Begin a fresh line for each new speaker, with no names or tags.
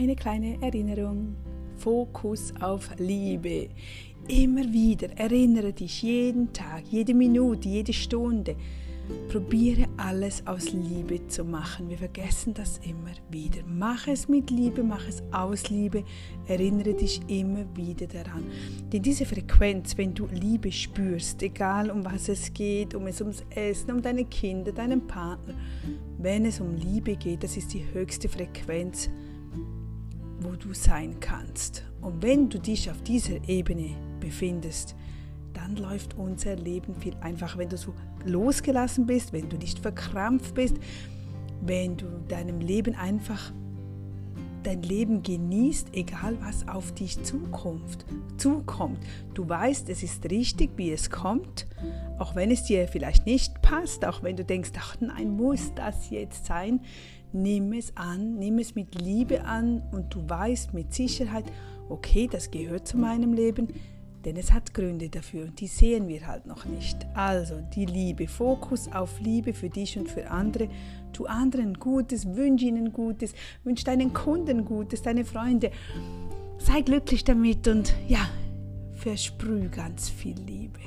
eine kleine Erinnerung. Fokus auf Liebe. Immer wieder erinnere dich jeden Tag, jede Minute, jede Stunde. Probiere alles aus Liebe zu machen. Wir vergessen das immer wieder. Mach es mit Liebe, mach es aus Liebe. Erinnere dich immer wieder daran. Denn diese Frequenz, wenn du Liebe spürst, egal um was es geht, um es ums Essen, um deine Kinder, deinen Partner, wenn es um Liebe geht, das ist die höchste Frequenz, wo du sein kannst. Und wenn du dich auf dieser Ebene befindest, dann läuft unser Leben viel einfacher, wenn du so losgelassen bist, wenn du nicht verkrampft bist, wenn du deinem Leben einfach dein Leben genießt, egal was auf dich zukommt. zukommt. Du weißt, es ist richtig, wie es kommt, auch wenn es dir vielleicht nicht passt, auch wenn du denkst, ach nein, muss das jetzt sein. Nimm es an, nimm es mit Liebe an und du weißt mit Sicherheit, okay, das gehört zu meinem Leben, denn es hat Gründe dafür und die sehen wir halt noch nicht. Also die Liebe, Fokus auf Liebe für dich und für andere. Tu anderen Gutes, wünsch ihnen Gutes, wünsch deinen Kunden Gutes, deine Freunde. Sei glücklich damit und ja, versprüh ganz viel Liebe.